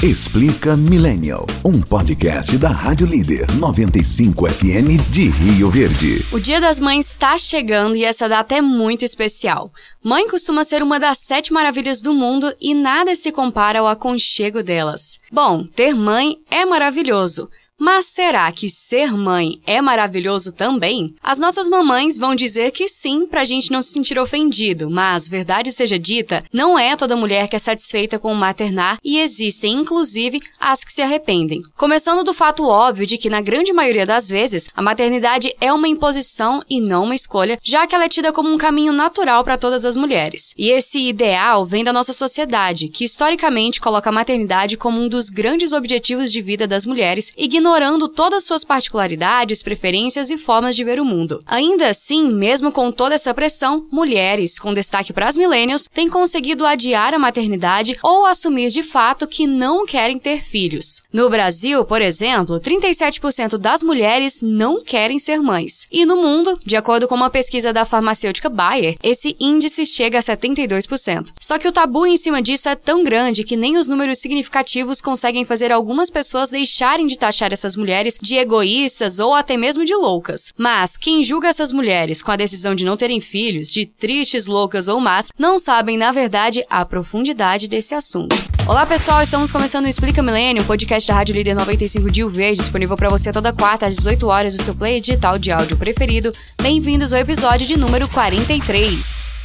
Explica Millennial, um podcast da Rádio Líder 95 FM de Rio Verde. O Dia das Mães está chegando e essa data é muito especial. Mãe costuma ser uma das sete maravilhas do mundo e nada se compara ao aconchego delas. Bom, ter mãe é maravilhoso. Mas será que ser mãe é maravilhoso também? As nossas mamães vão dizer que sim, pra gente não se sentir ofendido, mas, verdade seja dita, não é toda mulher que é satisfeita com o maternar e existem, inclusive, as que se arrependem. Começando do fato óbvio de que, na grande maioria das vezes, a maternidade é uma imposição e não uma escolha, já que ela é tida como um caminho natural para todas as mulheres. E esse ideal vem da nossa sociedade, que historicamente coloca a maternidade como um dos grandes objetivos de vida das mulheres, ignorando ignorando todas suas particularidades, preferências e formas de ver o mundo. Ainda assim, mesmo com toda essa pressão, mulheres, com destaque para as millennials, têm conseguido adiar a maternidade ou assumir de fato que não querem ter filhos. No Brasil, por exemplo, 37% das mulheres não querem ser mães. E no mundo, de acordo com uma pesquisa da farmacêutica Bayer, esse índice chega a 72%. Só que o tabu em cima disso é tão grande que nem os números significativos conseguem fazer algumas pessoas deixarem de taxar essas mulheres de egoístas ou até mesmo de loucas. Mas quem julga essas mulheres com a decisão de não terem filhos, de tristes, loucas ou más, não sabem, na verdade, a profundidade desse assunto. Olá pessoal, estamos começando o Explica Milênio, podcast da Rádio Líder 95 de Verde, disponível para você toda quarta às 18 horas do seu play digital de áudio preferido. Bem-vindos ao episódio de número 43.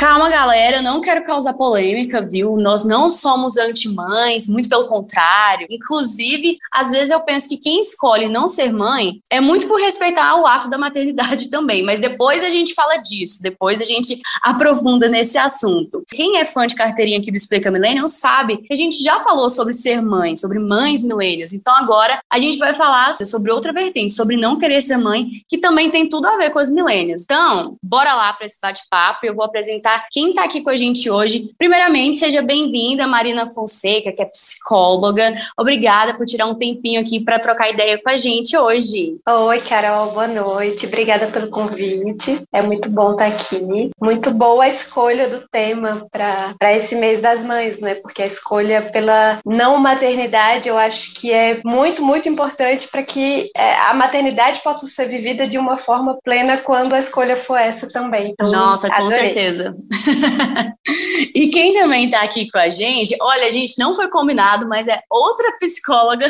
Calma, galera, eu não quero causar polêmica, viu? Nós não somos anti-mães, muito pelo contrário. Inclusive, às vezes eu penso que quem escolhe não ser mãe é muito por respeitar o ato da maternidade também, mas depois a gente fala disso, depois a gente aprofunda nesse assunto. Quem é fã de carteirinha aqui do Explica Millennium sabe que a gente já falou sobre ser mãe, sobre mães milênios. Então agora a gente vai falar sobre outra vertente, sobre não querer ser mãe, que também tem tudo a ver com as milênios. Então, bora lá para esse bate-papo. Eu vou apresentar apresentar quem está aqui com a gente hoje. Primeiramente, seja bem-vinda, Marina Fonseca, que é psicóloga. Obrigada por tirar um tempinho aqui para trocar ideia com a gente hoje. Oi, Carol, boa noite. Obrigada pelo convite. É muito bom estar tá aqui. Muito boa a escolha do tema para esse mês das mães, né? Porque a escolha pela não maternidade eu acho que é muito, muito importante para que é, a maternidade possa ser vivida de uma forma plena quando a escolha for essa também. Então, Nossa, com adorei. certeza. e quem também está aqui com a gente, olha, a gente não foi combinado, mas é outra psicóloga,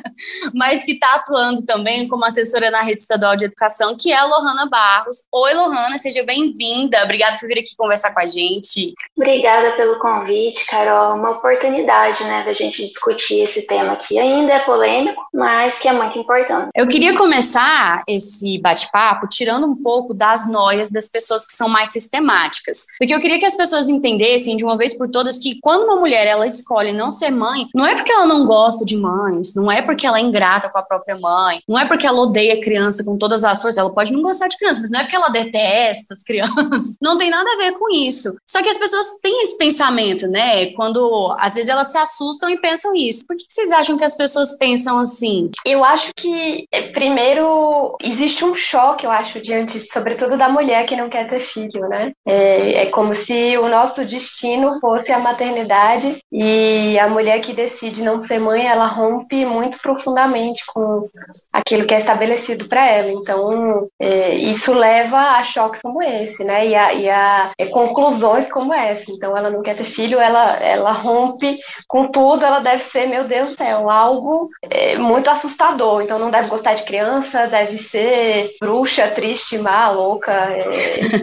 mas que está atuando também como assessora na Rede Estadual de Educação, que é a Lohana Barros. Oi, Lohana, seja bem-vinda. Obrigada por vir aqui conversar com a gente. Obrigada pelo convite, Carol. Uma oportunidade, né, da gente discutir esse tema que ainda é polêmico, mas que é muito importante. Eu queria começar esse bate-papo tirando um pouco das noias das pessoas que são mais sistemáticas. Porque eu queria que as pessoas entendessem de uma vez por todas que quando uma mulher ela escolhe não ser mãe, não é porque ela não gosta de mães, não é porque ela é ingrata com a própria mãe, não é porque ela odeia criança com todas as forças, ela pode não gostar de criança, mas não é porque ela detesta as crianças. Não tem nada a ver com isso. Só que as pessoas têm esse pensamento, né? Quando às vezes elas se assustam e pensam isso. Por que vocês acham que as pessoas pensam assim? Eu acho que é, primeiro existe um choque, eu acho, diante, sobretudo da mulher que não quer ter filho, né? É, é como se o nosso destino fosse a maternidade e a mulher que decide não ser mãe, ela rompe muito profundamente com aquilo que é estabelecido para ela. Então, é, isso leva a choques como esse, né? E a, e a é, conclusões como essa. Então, ela não quer ter filho, ela, ela rompe com tudo, ela deve ser, meu Deus do céu, algo é, muito assustador. Então, não deve gostar de criança, deve ser bruxa, triste, má, louca, é,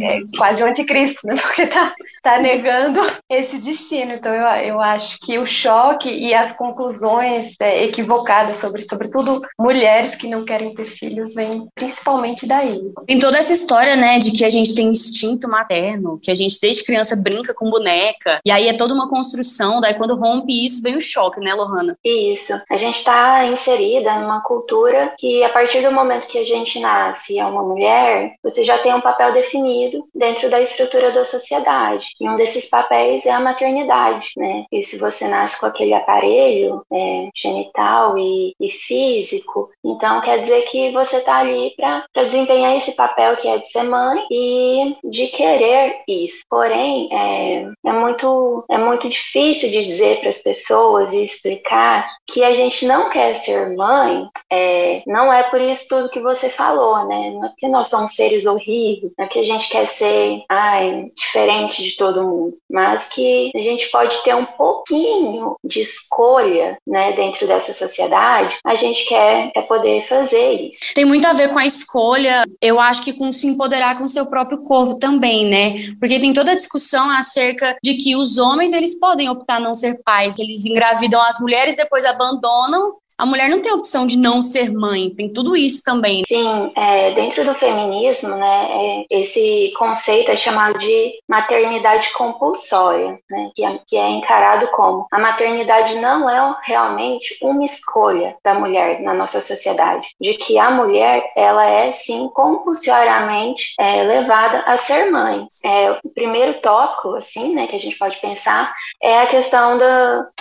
é quase o anticristo, né? porque tá, tá negando esse destino. Então eu, eu acho que o choque e as conclusões é, equivocadas sobre, sobretudo, mulheres que não querem ter filhos, vem principalmente daí. Tem toda essa história, né, de que a gente tem instinto materno, que a gente desde criança brinca com boneca, e aí é toda uma construção, daí quando rompe isso vem o choque, né, Lohana? Isso. A gente está inserida numa cultura que a partir do momento que a gente nasce é uma mulher, você já tem um papel definido dentro da estrutura da da sociedade. E um desses papéis é a maternidade, né? E se você nasce com aquele aparelho é, genital e, e, físico, então quer dizer que você está ali para desempenhar esse papel que é de ser mãe e de querer isso. Porém, é, é muito é muito difícil de dizer para as pessoas e explicar que a gente não quer ser mãe. É, não é por isso tudo que você falou, né? Não é porque nós somos seres horríveis, não é que a gente quer ser ai, diferente de todo mundo, mas que a gente pode ter um pouquinho de escolha, né, dentro dessa sociedade, a gente quer, quer poder fazer isso. Tem muito a ver com a escolha, eu acho que com se empoderar com o seu próprio corpo também, né? Porque tem toda a discussão acerca de que os homens, eles podem optar não ser pais, eles engravidam as mulheres, depois abandonam a mulher não tem opção de não ser mãe, tem tudo isso também. Sim, é, dentro do feminismo, né, é, esse conceito é chamado de maternidade compulsória, né, que, é, que é encarado como a maternidade não é realmente uma escolha da mulher na nossa sociedade, de que a mulher ela é sim compulsoriamente é, levada a ser mãe. É, o primeiro tópico, assim, né, que a gente pode pensar é a questão do,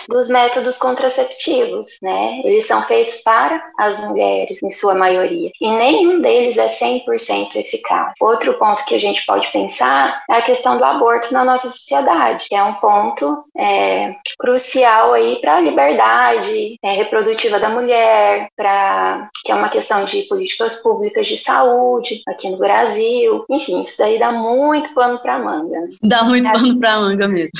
dos métodos contraceptivos, né? Eles eles são feitos para as mulheres, em sua maioria, e nenhum deles é 100% eficaz. Outro ponto que a gente pode pensar é a questão do aborto na nossa sociedade, que é um ponto é, crucial aí para a liberdade é, reprodutiva da mulher, para que é uma questão de políticas públicas de saúde aqui no Brasil. Enfim, isso daí dá muito pano para manga. Né? Dá muito pano para manga mesmo.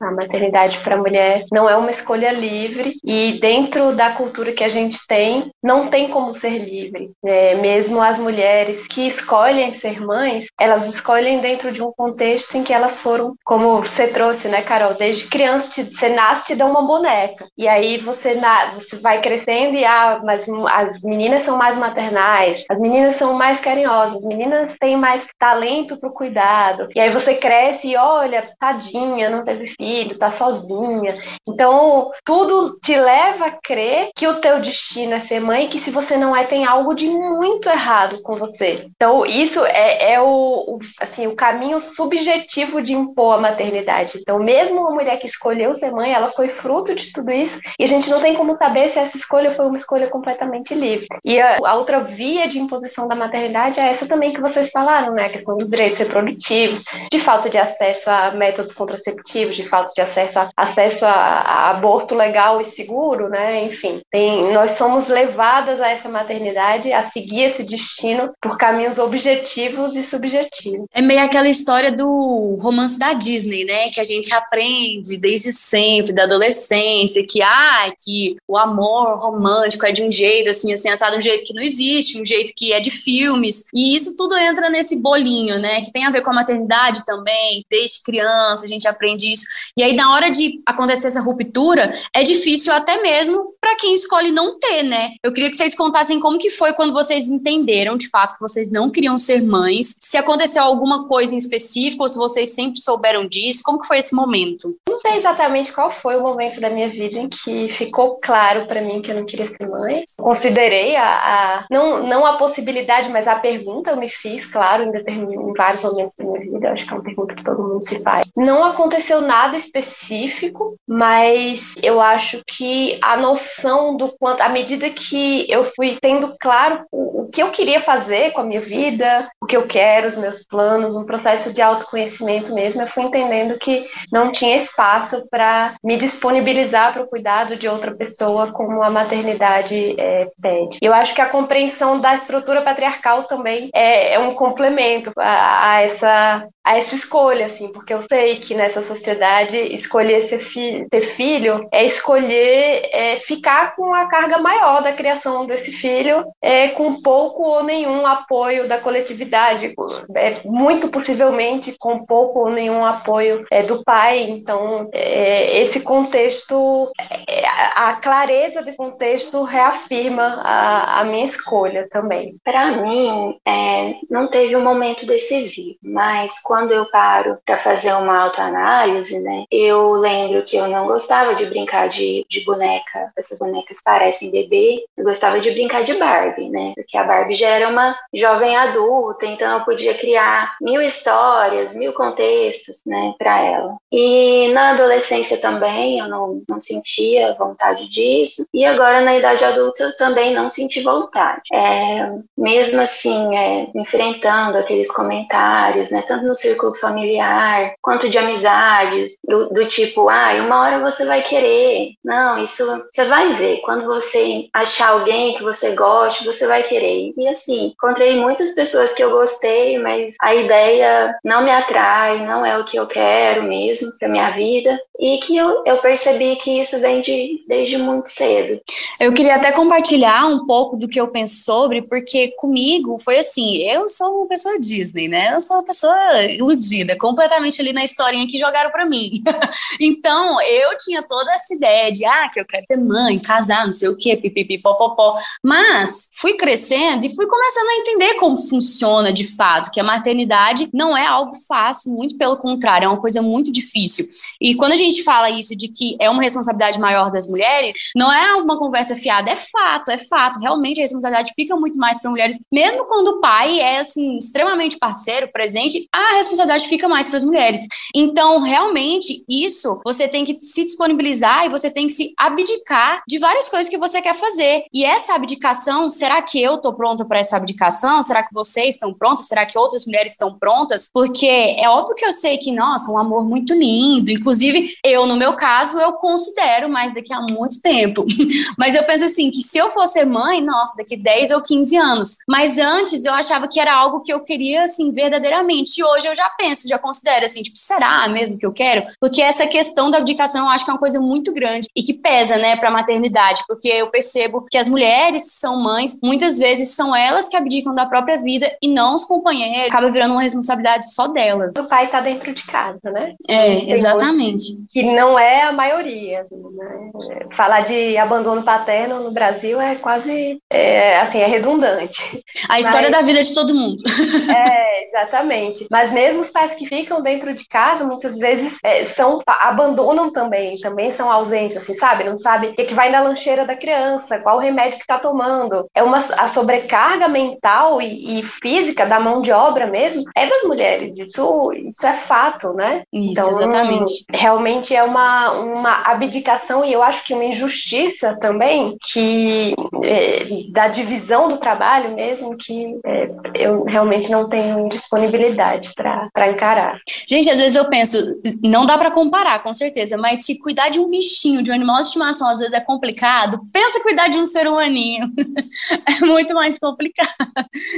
A maternidade para a mulher não é uma escolha livre e dentro da cultura cultura que a gente tem, não tem como ser livre. É, mesmo as mulheres que escolhem ser mães, elas escolhem dentro de um contexto em que elas foram, como você trouxe, né, Carol? Desde criança, te, você nasce te dá uma boneca. E aí você, na, você vai crescendo e ah, mas as meninas são mais maternais, as meninas são mais carinhosas, as meninas têm mais talento para o cuidado. E aí você cresce e olha, tadinha, não teve filho, tá sozinha. Então, tudo te leva a crer que o teu destino é ser mãe e que se você não é, tem algo de muito errado com você. Então, isso é, é o, o, assim, o caminho subjetivo de impor a maternidade. Então, mesmo uma mulher que escolheu ser mãe, ela foi fruto de tudo isso e a gente não tem como saber se essa escolha foi uma escolha completamente livre. E a, a outra via de imposição da maternidade é essa também que vocês falaram, né? A questão dos direitos reprodutivos, de falta de acesso a métodos contraceptivos, de falta de acesso a, acesso a, a aborto legal e seguro, né? Enfim, tem, nós somos levadas a essa maternidade, a seguir esse destino por caminhos objetivos e subjetivos. É meio aquela história do romance da Disney, né? Que a gente aprende desde sempre, da adolescência, que ah, que o amor romântico é de um jeito assim, assim, assado, um jeito que não existe, um jeito que é de filmes. E isso tudo entra nesse bolinho, né? Que tem a ver com a maternidade também, desde criança a gente aprende isso. E aí, na hora de acontecer essa ruptura, é difícil até mesmo para quem escolhe não ter, né? Eu queria que vocês contassem como que foi quando vocês entenderam, de fato, que vocês não queriam ser mães, se aconteceu alguma coisa em específico, ou se vocês sempre souberam disso, como que foi esse momento? Não sei exatamente qual foi o momento da minha vida em que ficou claro para mim que eu não queria ser mãe. Considerei a, a, não, não a possibilidade, mas a pergunta eu me fiz, claro, em, em vários momentos da minha vida. Eu acho que é uma pergunta que todo mundo se faz. Não aconteceu nada específico, mas eu acho que a noção quanto, à medida que eu fui tendo claro o, o que eu queria fazer com a minha vida, o que eu quero, os meus planos, um processo de autoconhecimento mesmo, eu fui entendendo que não tinha espaço para me disponibilizar para o cuidado de outra pessoa como a maternidade é, pede. Eu acho que a compreensão da estrutura patriarcal também é, é um complemento a, a, essa a essa escolha, assim, porque eu sei que nessa sociedade escolher ser, fi ter filho é escolher é, ficar com a carga maior da criação desse filho, é, com pouco ou nenhum apoio da coletividade, é, muito possivelmente com pouco ou nenhum apoio é, do pai. Então, é, esse contexto, a clareza desse contexto reafirma a, a minha escolha também. Para mim, é, não teve um momento decisivo, mas quando eu paro para fazer uma autoanálise, né, eu lembro que eu não gostava de brincar de, de boneca, essas bonecas parecem bebê, eu gostava de brincar de Barbie, né, porque a Barbie já era uma jovem adulta, então eu podia criar mil histórias, mil contextos, né, para ela. E na adolescência também eu não, não sentia vontade disso, e agora na idade adulta eu também não senti vontade. É, mesmo assim, é, enfrentando aqueles comentários, né, tanto no círculo familiar quanto de amizades, do, do tipo, ah, uma hora você vai querer. Não, isso você vai ver. Quando você achar alguém que você goste, você vai querer. E assim, encontrei muitas pessoas que eu gostei, mas a ideia não me atrai, não é o que eu quero mesmo para minha vida. E que eu, eu percebi que isso vem de, desde muito cedo. Eu queria até compartilhar um pouco do que eu penso sobre, porque comigo foi assim: eu sou uma pessoa Disney, né? Eu sou uma pessoa iludida, completamente ali na historinha que jogaram para mim. então, eu tinha toda essa ideia de, ah, que eu quero ser mãe, casar, não sei o quê, pipipi, popopó. Mas fui crescendo e fui começando a entender como funciona de fato, que a maternidade não é algo fácil, muito pelo contrário, é uma coisa muito difícil. E quando a gente fala isso de que é uma responsabilidade maior das mulheres, não é uma conversa fiada, é fato, é fato. Realmente a responsabilidade fica muito mais para mulheres, mesmo quando o pai é assim extremamente parceiro, presente, a responsabilidade fica mais para as mulheres. Então, realmente, isso você tem que se disponibilizar e você tem que se abdicar de várias coisas que você quer fazer. E essa abdicação, será que eu tô pronta para essa abdicação? Será que vocês estão prontos? Será que outras mulheres estão prontas? Porque é óbvio que eu sei que, nossa, um amor muito lindo. Inclusive, eu, no meu caso, eu considero mais daqui a muito tempo. Mas eu penso assim, que se eu fosse mãe, nossa, daqui 10 ou 15 anos. Mas antes eu achava que era algo que eu queria, assim, verdadeiramente. E hoje eu já penso, já considero assim, tipo, será mesmo que eu quero? Porque essa questão da abdicação eu acho que é uma coisa muito grande e que pesa, né, pra maternidade. Porque eu percebo que as mulheres que são mães, muitas vezes são elas que abdicam da própria vida e não os companheiros. Acaba virando uma responsabilidade só delas. O pai tá dentro de casa, né? É, exatamente. Que não é a maioria. Assim, né? Falar de abandono paterno no Brasil é quase, é, assim, é redundante. A história Mas, da vida de todo mundo. É, exatamente. Mas mesmo os pais que ficam dentro de casa, muitas vezes é, são, abandonam também, também são ausentes, assim, sabe? Não sabe o que, que vai na lancheira da criança, qual o remédio que tá tomando. É uma a sobrecarga mental e, e física da mão de obra mesmo é das mulheres. Isso, isso é fato, né? Isso, então, exatamente. Realmente é uma, uma abdicação e eu acho que uma injustiça também que é, da divisão do trabalho mesmo que é, eu realmente não tenho disponibilidade para encarar. Gente, às vezes eu penso, não dá para comparar, com certeza, mas se cuidar de um bichinho, de um animal de estimação, às vezes é complicado, pensa cuidar de um ser humaninho. é muito mais complicado.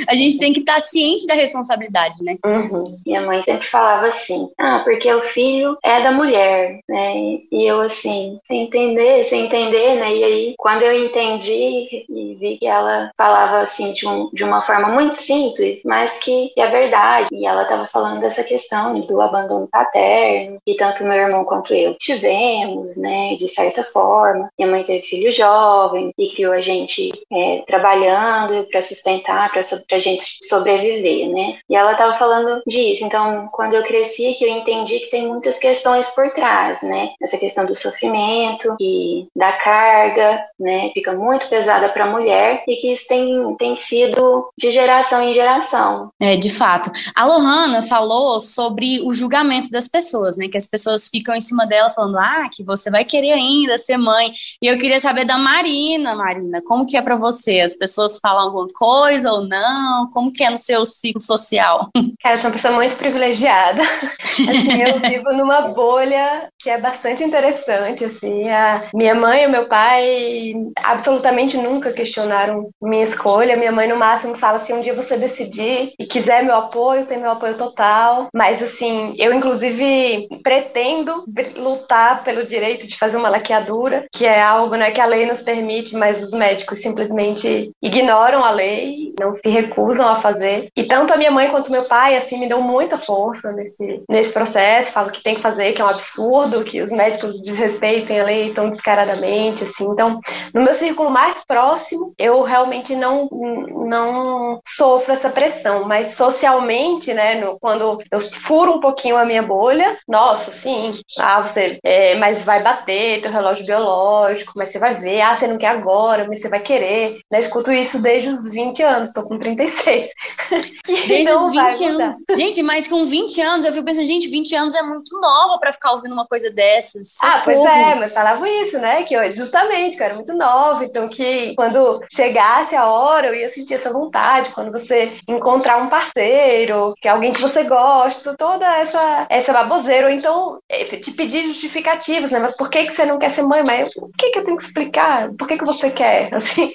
A gente tem que estar tá ciente da responsabilidade, né? Uhum. Minha mãe sempre falava assim: ah, porque o filho é da mulher, né? E eu, assim, sem entender, sem entender, né? E aí, quando eu entendi e vi que ela falava assim de, um, de uma forma muito simples, mas que, é verdade, e ela estava falando dessa questão do abandono paterno, que tanto meu irmão quanto eu tivemos, né? De certa forma. Minha mãe teve filho jovem e criou a gente é, trabalhando para sustentar, para a gente sobreviver, né? E ela estava falando disso. Então, quando eu cresci, que eu entendi que tem muitas questões por trás, né? Essa questão do sofrimento e da carga, né? Fica muito pesada para a mulher e que isso tem, tem sido de geração em geração. É, de fato. A Lohana falou sobre o julgamento das pessoas, né? Que as pessoas ficam em cima dela falando, ah, que você vai querer ainda ser mãe. E eu queria saber da Marina, Marina, como que é para você? As pessoas falam alguma coisa ou não? Como que é no seu ciclo social? Cara, eu sou uma pessoa muito privilegiada. Assim, eu vivo numa bolha que é bastante interessante, assim. A minha mãe e meu pai absolutamente nunca questionaram minha escolha. Minha mãe, no máximo, fala assim, um dia você decidir e quiser meu apoio, tem meu apoio total. Mas, assim, eu, inclusive, pretendo lutar pelo direito de fazer uma laqueadura, que é algo né, que a lei nos permite, mas os médicos simplesmente ignoram a lei, não se recusam a fazer. E tanto a minha mãe quanto meu pai, assim, me deu muita força nesse, nesse processo, falam que tem que fazer, que é um absurdo, que os médicos desrespeitem a lei tão descaradamente, assim. Então, no meu círculo mais próximo, eu realmente não, não sofro essa pressão, mas socialmente, né, no, quando eu furo um pouquinho a minha bolha, nossa, sim, ah, você, é, mas vai bater teu relógio biológico, mas você vai ver, ah, você não quer agora, mas você vai querer, né, escuto isso desde os 20 anos, tô com 36. Desde os 20 anos. Gente, mas com 20 anos, eu fico pensando, gente, 20 anos é muito nova para ficar ouvindo uma coisa dessas. Socorro. Ah, pois é, mas falavam isso, né, que eu, justamente, que eu era muito nova, então que quando chegasse a hora, eu ia sentir essa vontade, quando você encontrar um parceiro, que é alguém que você gosta, toda essa, essa baboseira, ou então é, te pedir justificativas, né? Mas por que, que você não quer ser mãe? Mas o que, que eu tenho que explicar? Por que, que você quer? Assim,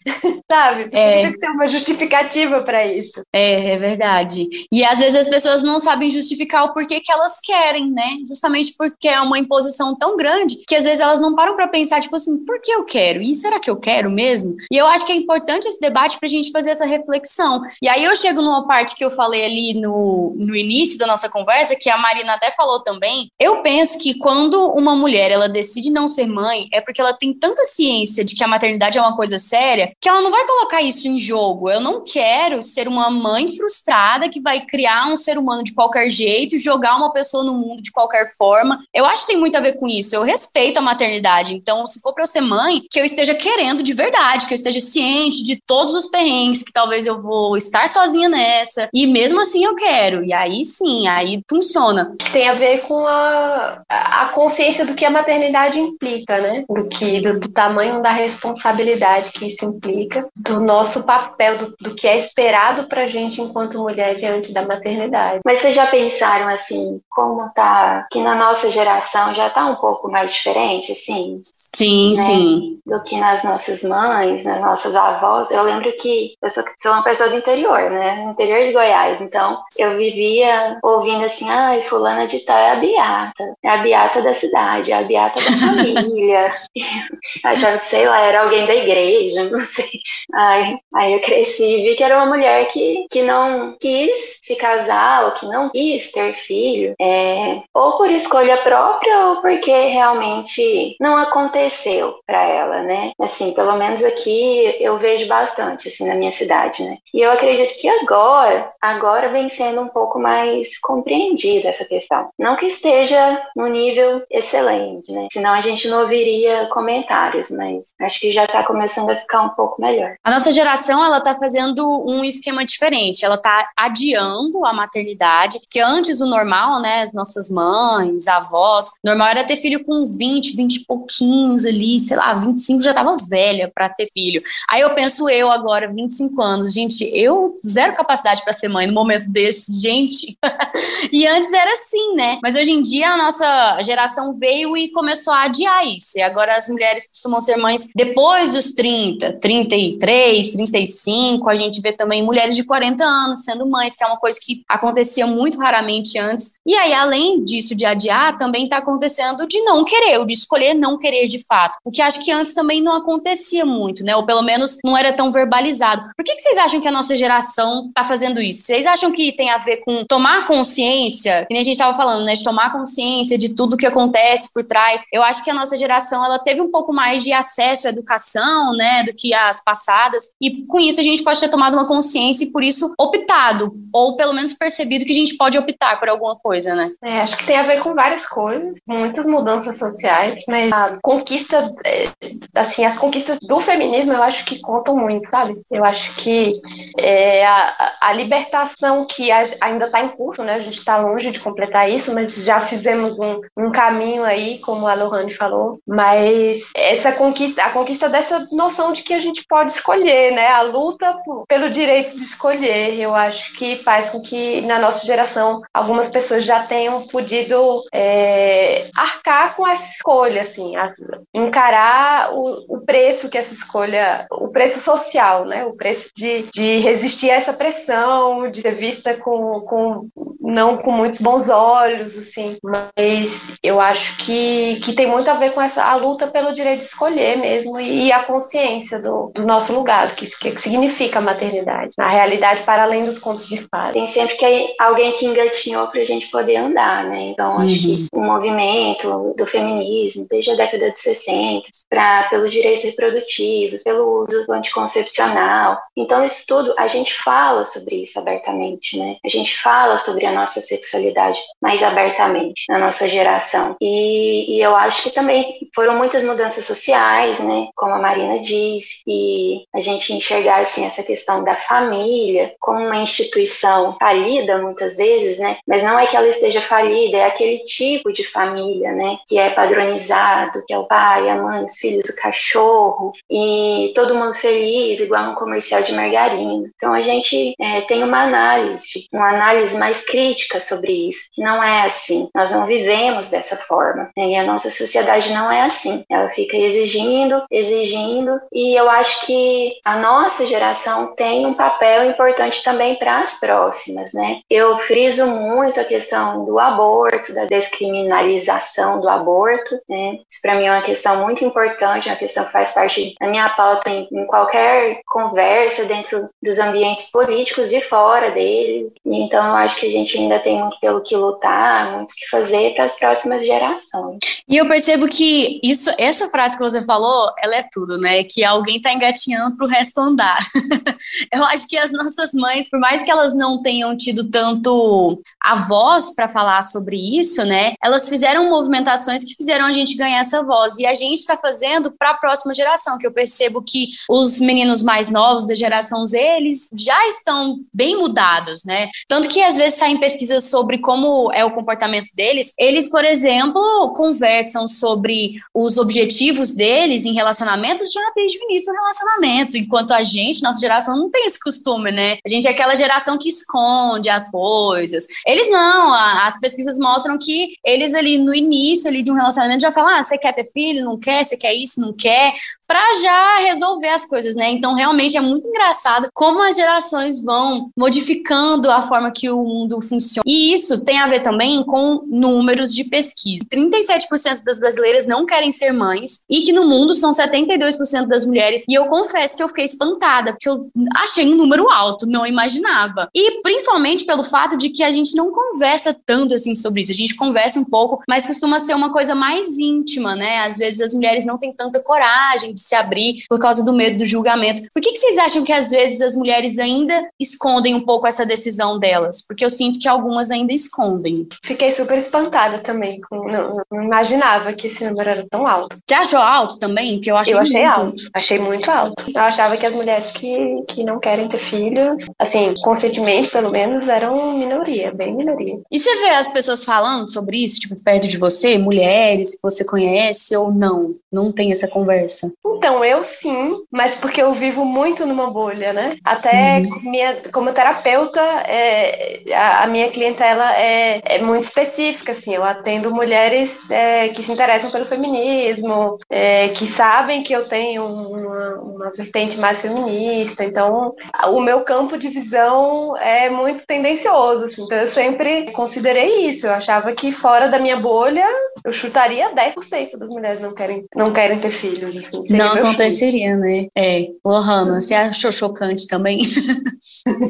sabe? É. Tem que ter uma justificativa para isso. É, é verdade. E às vezes as pessoas não sabem justificar o porquê que elas querem, né? Justamente porque é uma imposição tão grande que às vezes elas não param para pensar, tipo assim, por que eu quero? E será que eu quero mesmo? E eu acho que é importante esse debate pra gente fazer essa reflexão. E aí eu chego numa parte que eu falei ali no, no início da nossa conversa, que a Marina até falou também. Eu penso que quando uma mulher ela decide não ser mãe, é porque ela tem tanta ciência de que a maternidade é uma coisa séria, que ela não vai colocar isso em jogo. Eu não quero ser uma mãe frustrada que vai criar um ser humano de qualquer jeito, jogar uma pessoa no mundo de qualquer forma. Eu acho que tem muito a ver com isso. Eu respeito a maternidade. Então, se for para eu ser mãe, que eu esteja querendo de verdade, que eu esteja ciente de todos os perrengues, que talvez eu vou estar sozinha nessa. E mesmo assim eu quero. E aí sim, aí funciona. Tem a ver com a, a consciência do que a maternidade implica, né? Do que do, do tamanho da responsabilidade que isso implica, do nosso papel, do, do que é esperado pra gente enquanto mulher diante da maternidade. Mas vocês já pensaram assim, como tá que na nossa geração já tá um pouco mais diferente, assim? Sim, né? sim. Do que nas nossas mães, nas nossas avós. Eu lembro que eu sou, sou uma pessoa do interior, né? Interior de Goiás. Então, eu vivia ouvindo assim, ai, fulana de tal é a beata. É a beata da cidade, é a beata da família. Achava que, sei lá, era alguém da igreja, não sei. Aí, aí eu cresci e vi que era uma mulher que, que não quis se casar ou que não quis ter filho. É, ou por escolha própria ou porque realmente não aconteceu para ela, né? Assim, pelo menos aqui eu vejo bastante, assim, na minha cidade, né? E eu acredito que agora, agora vem sendo um pouco mais compreendida essa questão. Não que esteja no nível excelente, né? Senão a gente não ouviria comentários, mas acho que já está começando a ficar um pouco melhor. A nossa geração, ela tá fazendo um esquema diferente. Ela tá adiando a maternidade, que antes o normal, né, as nossas mães, avós, normal era ter filho com 20, 20 e pouquinhos ali, sei lá, 25 já tava velha para ter filho. Aí eu penso eu agora, 25 anos, gente, eu zero capacidade para ser mãe no momento desse, gente. e antes era assim, né? Mas hoje em dia a nossa geração veio e começou a adiar isso. E agora as mulheres costumam ser mães depois dos 30, 33, 35. A gente vê também mulheres de 40 anos sendo mães, que é uma coisa que acontecia muito raramente antes. E aí, além disso de adiar, também está acontecendo de não querer, ou de escolher não querer de fato. O que acho que antes também não acontecia muito, né? Ou pelo menos não era tão verbalizado. Por que, que vocês acham que a nossa geração está fazendo isso? Vocês acham que tem a ver com tomar consciência, que nem a gente estava falando, né? De tomar consciência de tudo que acontece por trás. Eu acho que a nossa geração ela teve um pouco mais de acesso à educação, né? Do que as passadas. E com isso a gente pode ter tomado uma consciência e por isso optado, ou pelo menos percebido que a gente pode optar por alguma coisa, né? É, acho que tem a ver com várias coisas, muitas mudanças sociais, mas a conquista, é, assim, as conquistas do feminismo eu acho que contam muito, sabe? Eu acho que é, a, a libertação que ainda está em curso, né? A gente está longe de completar isso, mas já fizemos um, um caminho aí, como a Lohane falou. Mas essa conquista, a conquista dessa noção de que a gente pode escolher, né? A luta por, pelo direito de escolher, eu acho que faz com que na nossa geração algumas pessoas já tenham podido é, arcar com essa escolha, assim, as, encarar o, o preço que essa escolha, o, preço social, né? O preço de, de resistir a essa pressão, de ser vista com, com não com muitos bons olhos, assim. Mas eu acho que, que tem muito a ver com essa a luta pelo direito de escolher mesmo e, e a consciência do, do nosso lugar, do que, que significa a maternidade, na realidade, para além dos contos de fadas. Tem sempre que alguém que engatinhou para a gente poder andar, né? Então, acho uhum. que o movimento do feminismo, desde a década de 60, pra, pelos direitos reprodutivos, pelo uso do anticoncepcional. Então, isso tudo, a gente fala sobre isso abertamente, né? A gente fala sobre a nossa sexualidade mais abertamente na nossa geração. E, e eu acho que também foram muitas mudanças sociais, né? Como a Marina disse, e a gente enxergar assim essa questão da família como uma instituição falida muitas vezes, né? Mas não é que ela esteja falida, é aquele tipo de família, né? Que é padronizado, que é o pai, a mãe, os filhos, o cachorro e todo mundo feliz, igual um comercial de margarina. Então a gente é, tem uma análise, uma análise mais crítica sobre isso. Não é assim. Nós não vivemos dessa forma. Né? E a nossa sociedade não é assim. Ela fica exigindo, exigindo, e eu acho que a nossa geração tem um papel importante também para as próximas, né? Eu friso muito a questão do aborto, da descriminalização do aborto, né? Isso para mim é uma questão muito importante, uma questão que faz parte da minha pauta em, em qualquer conversa dentro dos ambientes políticos e fora deles. E então eu acho que a gente ainda tem muito pelo que lutar, muito que fazer para as próximas gerações. E eu percebo que isso, essa frase que você falou, ela é tudo, né? Que alguém está engatinhando para o resto andar. eu acho que as nossas mães, por mais que elas não tenham tido tanto a voz para falar sobre isso, né? Elas fizeram movimentações que fizeram a gente ganhar essa voz e a gente está fazendo para a próxima geração, que eu percebo que os meninos mais novos da geração Z, eles já estão bem mudados, né? Tanto que às vezes saem pesquisas sobre como é o comportamento deles. Eles, por exemplo, conversam sobre os objetivos deles em relacionamentos já desde o início do relacionamento, enquanto a gente, nossa geração, não tem esse costume, né? A gente é aquela geração que esconde as coisas. Eles não, as pesquisas mostram que eles ali no início ali de um relacionamento já falam: ah, você quer ter filho, não quer, você quer isso, não quer para já resolver as coisas, né? Então, realmente é muito engraçado como as gerações vão modificando a forma que o mundo funciona. E isso tem a ver também com números de pesquisa. 37% das brasileiras não querem ser mães e que no mundo são 72% das mulheres. E eu confesso que eu fiquei espantada, porque eu achei um número alto, não imaginava. E principalmente pelo fato de que a gente não conversa tanto assim sobre isso. A gente conversa um pouco, mas costuma ser uma coisa mais íntima, né? Às vezes as mulheres não têm tanta coragem de se abrir por causa do medo do julgamento. Por que, que vocês acham que às vezes as mulheres ainda escondem um pouco essa decisão delas? Porque eu sinto que algumas ainda escondem. Fiquei super espantada também. Não, não imaginava que esse número era tão alto. Você achou alto também? Que eu achei, eu achei muito. alto. Achei muito alto. Eu achava que as mulheres que, que não querem ter filhos, assim, conscientemente pelo menos, eram minoria, bem minoria. E você vê as pessoas falando sobre isso, tipo, perto de você, mulheres que você conhece ou não? Não tem essa conversa? Então, eu sim, mas porque eu vivo muito numa bolha, né? Até minha, como terapeuta, é, a, a, minha clientela é, é, muito específica, assim. Eu atendo mulheres é, que se interessam pelo feminismo, é, que sabem que eu tenho uma, uma vertente mais feminista. Então, o meu campo de visão é muito tendencioso, assim. Então, eu sempre considerei isso. Eu achava que fora da minha bolha, eu chutaria 10% das mulheres não querem, não querem ter filhos, assim não aconteceria, né? É, Lohana, você achou chocante também?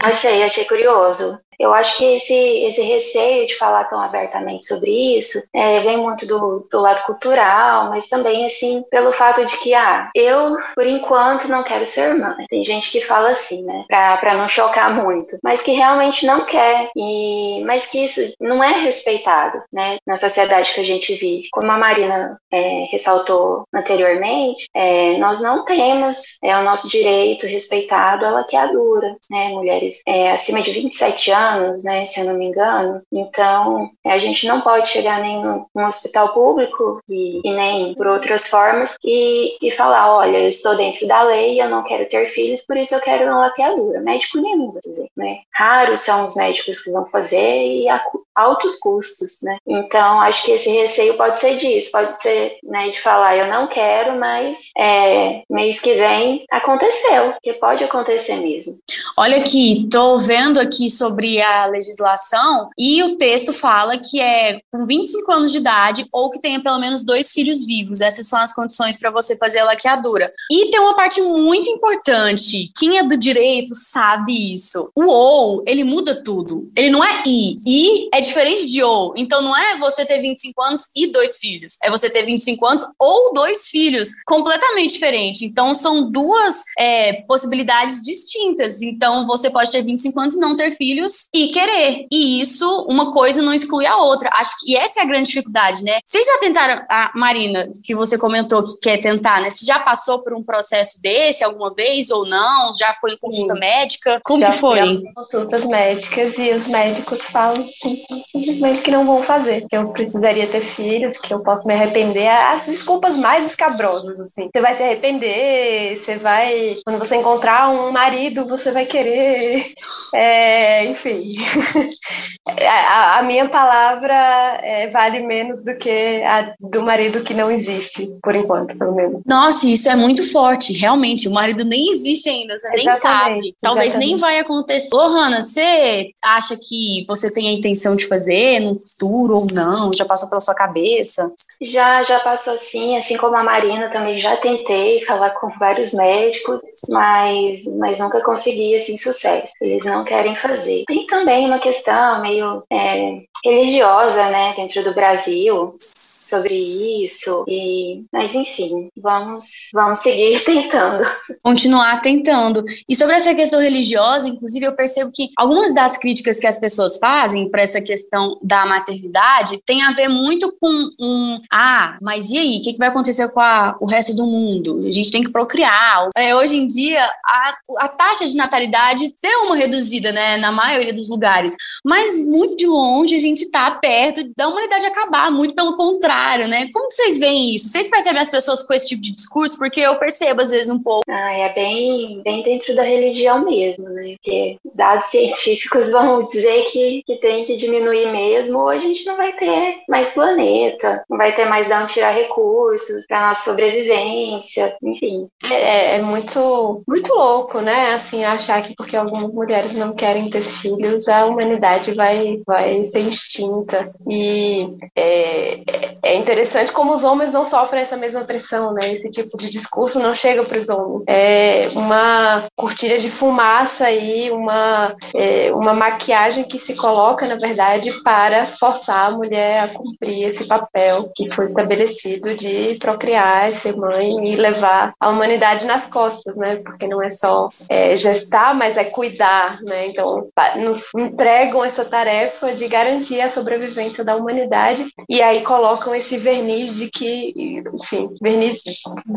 achei, achei curioso. Eu acho que esse, esse receio de falar tão abertamente sobre isso é, vem muito do, do lado cultural, mas também, assim, pelo fato de que, ah, eu, por enquanto, não quero ser mãe. Tem gente que fala assim, né, pra, pra não chocar muito, mas que realmente não quer, e, mas que isso não é respeitado, né, na sociedade que a gente vive. Como a Marina é, ressaltou anteriormente, é, nós não temos é, o nosso direito respeitado à laqueadura, né, mulheres é, acima de 27 anos anos, né, se eu não me engano. Então, a gente não pode chegar nem no, hospital público e, e, nem por outras formas e, e falar, olha, eu estou dentro da lei, eu não quero ter filhos, por isso eu quero uma laqueadura. Médico nenhum vai fazer, né? Raros são os médicos que vão fazer e a, altos custos, né? Então, acho que esse receio pode ser disso, pode ser, né, de falar, eu não quero, mas é, mês que vem aconteceu, que pode acontecer mesmo. Olha aqui, tô vendo aqui sobre a legislação e o texto fala que é com 25 anos de idade ou que tenha pelo menos dois filhos vivos. Essas são as condições para você fazer a laqueadura. E tem uma parte muito importante. Quem é do direito sabe isso. O ou, ele muda tudo. Ele não é i. I é diferente de ou. Então não é você ter 25 anos e dois filhos. É você ter 25 anos ou dois filhos. Completamente diferente. Então são duas é, possibilidades distintas. Então você pode ter 25 anos e não ter filhos e querer. E isso, uma coisa não exclui a outra. Acho que essa é a grande dificuldade, né? Vocês já tentaram, a Marina, que você comentou que quer tentar, né? Você já passou por um processo desse alguma vez ou não? Já foi em consulta Sim. médica? Como já que foi? Consultas médicas e os médicos falam simplesmente que não vão fazer, que eu precisaria ter filhos, que eu posso me arrepender. As desculpas mais escabrosas, assim. Você vai se arrepender, você vai. Quando você encontrar um marido, você vai querer. É, enfim. a, a, minha palavra é, vale menos do que a do marido que não existe, por enquanto, pelo menos. Nossa, isso é muito forte. Realmente, o marido nem existe ainda, você exatamente, nem sabe. Talvez exatamente. nem vai acontecer. Ô, Hanna, você acha que você tem a intenção de fazer no futuro ou não? Já passou pela sua cabeça? Já, já passou sim, assim como a Marina também já tentei falar com vários médicos, mas, mas nunca consegui assim sucesso. Eles não querem fazer. Tem também uma questão meio é, religiosa, né, dentro do Brasil sobre isso. E, mas enfim, vamos, vamos seguir tentando. Continuar tentando. E sobre essa questão religiosa, inclusive, eu percebo que algumas das críticas que as pessoas fazem para essa questão da maternidade tem a ver muito com um ah, mas e aí, o que, que vai acontecer com a, o resto do mundo? A gente tem que procriar. É, hoje em dia, a, a taxa de natalidade deu uma reduzida, né, na maioria dos lugares. Mas muito de longe a gente está perto da humanidade acabar, muito pelo contrário contrário, né? Como vocês veem isso? Vocês percebem as pessoas com esse tipo de discurso? Porque eu percebo às vezes um pouco. Ah, é bem, bem dentro da religião mesmo, né? Porque dados científicos vão dizer que, que tem que diminuir mesmo, ou a gente não vai ter mais planeta, não vai ter mais de onde tirar recursos para nossa sobrevivência, enfim. É, é, é muito, muito louco, né? Assim, achar que porque algumas mulheres não querem ter filhos, a humanidade vai, vai ser extinta. E é, é é interessante como os homens não sofrem essa mesma pressão, né? Esse tipo de discurso não chega para os homens. É uma cortina de fumaça aí, uma, é, uma maquiagem que se coloca, na verdade, para forçar a mulher a cumprir esse papel que foi estabelecido de procriar, ser mãe e levar a humanidade nas costas, né? Porque não é só é, gestar, mas é cuidar, né? Então, nos entregam essa tarefa de garantir a sobrevivência da humanidade e aí colocam esse verniz de que, enfim, verniz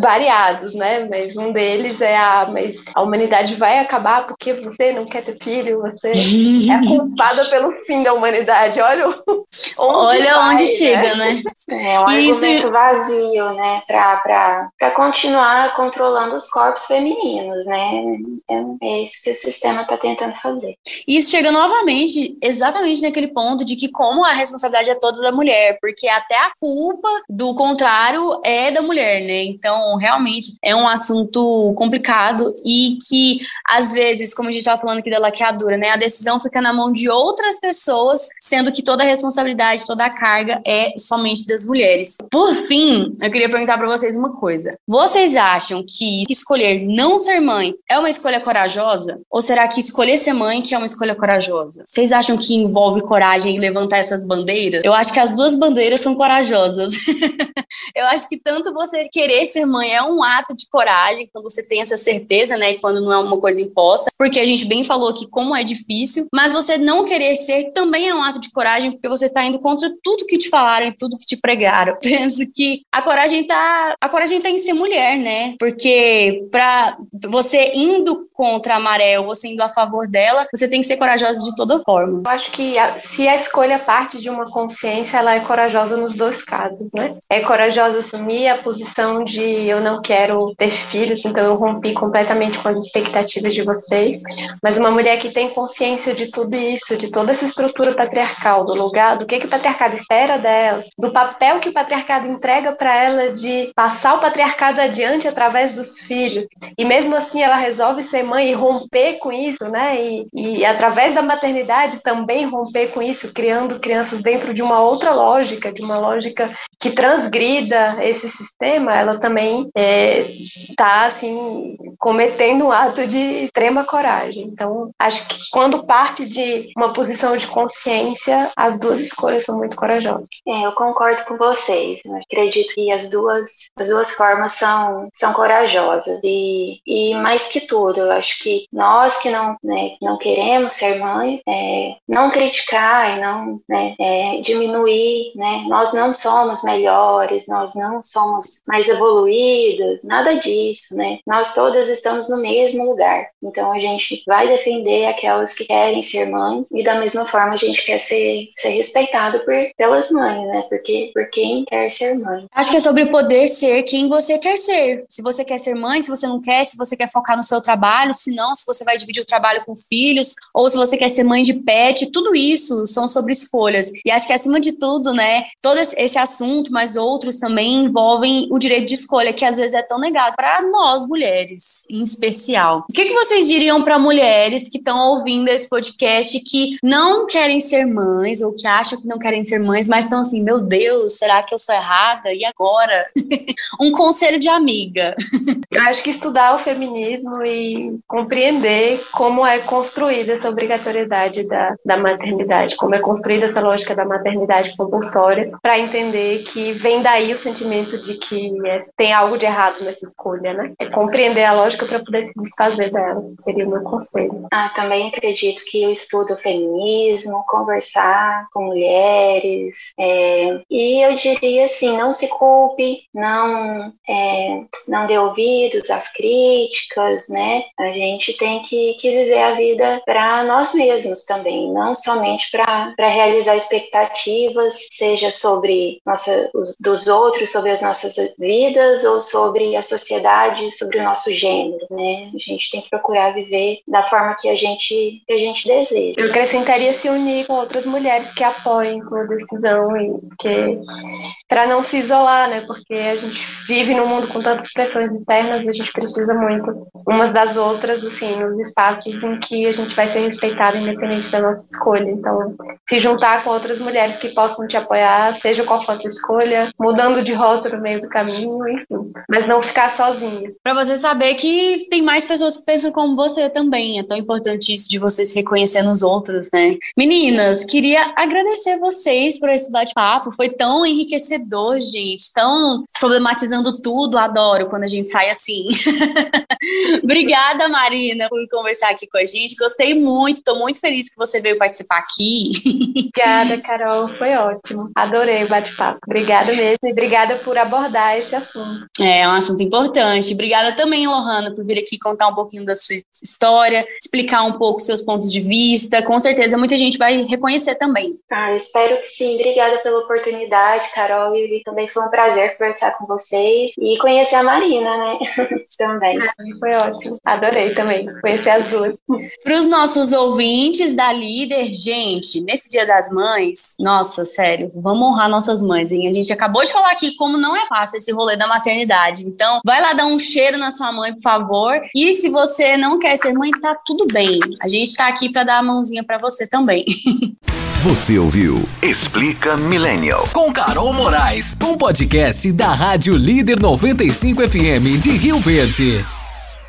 variados, né? Mas um deles é a, mas a humanidade vai acabar porque você não quer ter filho, você é culpada pelo fim da humanidade. Olha onde Olha vai, onde né? chega, né? É um Isso... argumento vazio, né? Para continuar controlando os corpos femininos, né? É, é isso que o sistema está tentando fazer. Isso chega novamente, exatamente naquele ponto de que como a responsabilidade é toda da mulher, porque até a culpa do contrário é da mulher, né? Então, realmente é um assunto complicado e que, às vezes, como a gente estava falando aqui da laqueadura, né? A decisão fica na mão de outras pessoas, sendo que toda a responsabilidade, toda a carga é somente das mulheres. Por fim, eu queria perguntar para vocês uma coisa. Vocês acham que escolher não ser mãe é uma escolha corajosa? Ou será que escolher ser mãe que é uma escolha corajosa? Vocês acham que envolve coragem em levantar essas bandeiras? Eu acho que as duas bandeiras são corajosas maravilhosas. eu acho que tanto você querer ser mãe é um ato de coragem, quando você tem essa certeza, né, quando não é uma coisa imposta, porque a gente bem falou que como é difícil, mas você não querer ser também é um ato de coragem, porque você está indo contra tudo que te falaram e tudo que te pregaram. Penso que a coragem tá, a coragem tá em ser mulher, né? Porque para você indo contra a maré ou você indo a favor dela, você tem que ser corajosa de toda forma. Eu acho que a, se a escolha parte de uma consciência, ela é corajosa nos dois os casos, né? É corajosa assumir a posição de eu não quero ter filhos, então eu rompi completamente com as expectativas de vocês, mas uma mulher que tem consciência de tudo isso, de toda essa estrutura patriarcal, do lugar, do que, que o patriarcado espera dela, do papel que o patriarcado entrega para ela de passar o patriarcado adiante através dos filhos, e mesmo assim ela resolve ser mãe e romper com isso, né? E, e através da maternidade também romper com isso, criando crianças dentro de uma outra lógica, de uma lógica que transgrida esse sistema, ela também está é, tá, assim cometendo um ato de extrema coragem. Então, acho que quando parte de uma posição de consciência, as duas escolhas são muito corajosas. É, eu concordo com vocês. Eu acredito que as duas, as duas formas são, são corajosas. E, e mais que tudo, eu acho que nós que não, né, não queremos ser mães, é, não criticar e não né, é, diminuir, né? Nós não somos melhores, nós não somos mais evoluídos, nada disso, né? Nós todas estamos no mesmo lugar. Então a gente vai defender aquelas que querem ser mães e da mesma forma a gente quer ser, ser respeitado por, pelas mães, né? Porque por quem quer ser mãe. Acho que é sobre poder ser quem você quer ser. Se você quer ser mãe, se você não quer, se você quer focar no seu trabalho, se não, se você vai dividir o trabalho com filhos, ou se você quer ser mãe de pet, tudo isso são sobre escolhas. E acho que acima de tudo, né, todo esse assunto, mas outros também envolvem o direito de escolha, que às vezes é tão negado para nós mulheres, em especial. O que, que vocês diriam para mulheres que estão ouvindo esse podcast que não querem ser mães ou que acham que não querem ser mães, mas estão assim, meu Deus, será que eu sou errada? E agora? um conselho de amiga. Eu acho que estudar o feminismo e compreender como é construída essa obrigatoriedade da, da maternidade, como é construída essa lógica da maternidade compulsória, para entender que vem daí o sentimento de que é, tem algo de errado nessa escolha, né? É compreender a lógica para poder se desfazer dela, seria o meu conselho. Ah, também acredito que eu estudo o feminismo, conversar com mulheres, é, e eu diria assim, não se culpe, não, é, não dê ouvidos às críticas, né? A gente tem que, que viver a vida para nós mesmos também, não somente para realizar expectativas, seja sobre nossa, os, dos outros, sobre as nossas vidas ou sobre a sociedade, sobre o nosso gênero, né? A gente tem que procurar viver da forma que a gente, que a gente deseja. Eu acrescentaria se unir com outras mulheres que apoiem a decisão e que para não se isolar, né? Porque a gente vive num mundo com tantas pressões externas, a gente precisa muito umas das outras, assim, nos espaços em que a gente vai ser respeitado independente da nossa escolha. Então, se juntar com outras mulheres que possam te apoiar, seja qual tua escolha, mudando de rota no meio do caminho, enfim. Mas não ficar sozinha. Para você saber que tem mais pessoas que pensam como você também. É tão importante isso de você se reconhecer nos outros, né? Meninas, queria agradecer vocês por esse bate-papo. Foi tão enriquecedor, gente. Tão problematizando tudo. Adoro quando a gente sai assim. Obrigada, Marina, por conversar aqui com a gente. Gostei muito. Estou muito feliz que você veio participar aqui. Obrigada, Carol. Foi ótimo. Adorei o bate-papo. Obrigada mesmo e obrigada por abordar esse assunto. É, é um assunto importante. Obrigada também, Lohana, por vir aqui contar um pouquinho da sua história, explicar um pouco seus pontos de vista. Com certeza muita gente vai reconhecer também. Ah, espero que sim. Obrigada pela oportunidade, Carol. E também foi um prazer conversar com vocês e conhecer a Marina, né? também. Ah, foi ótimo. Adorei também conhecer as duas. Para os nossos ouvintes da Líder, gente, nesse Dia das Mães, nossa, sério, vamos honrar nossas mães, hein? A gente acabou de falar aqui como não é fácil esse rolê da maternidade. Então, vai lá dar um cheiro na sua mãe, por favor. E se você não quer ser mãe, tá tudo bem. A gente tá aqui para dar a mãozinha para você também. Você ouviu Explica Millennial. Com Carol Moraes, um podcast da Rádio Líder 95 FM de Rio Verde.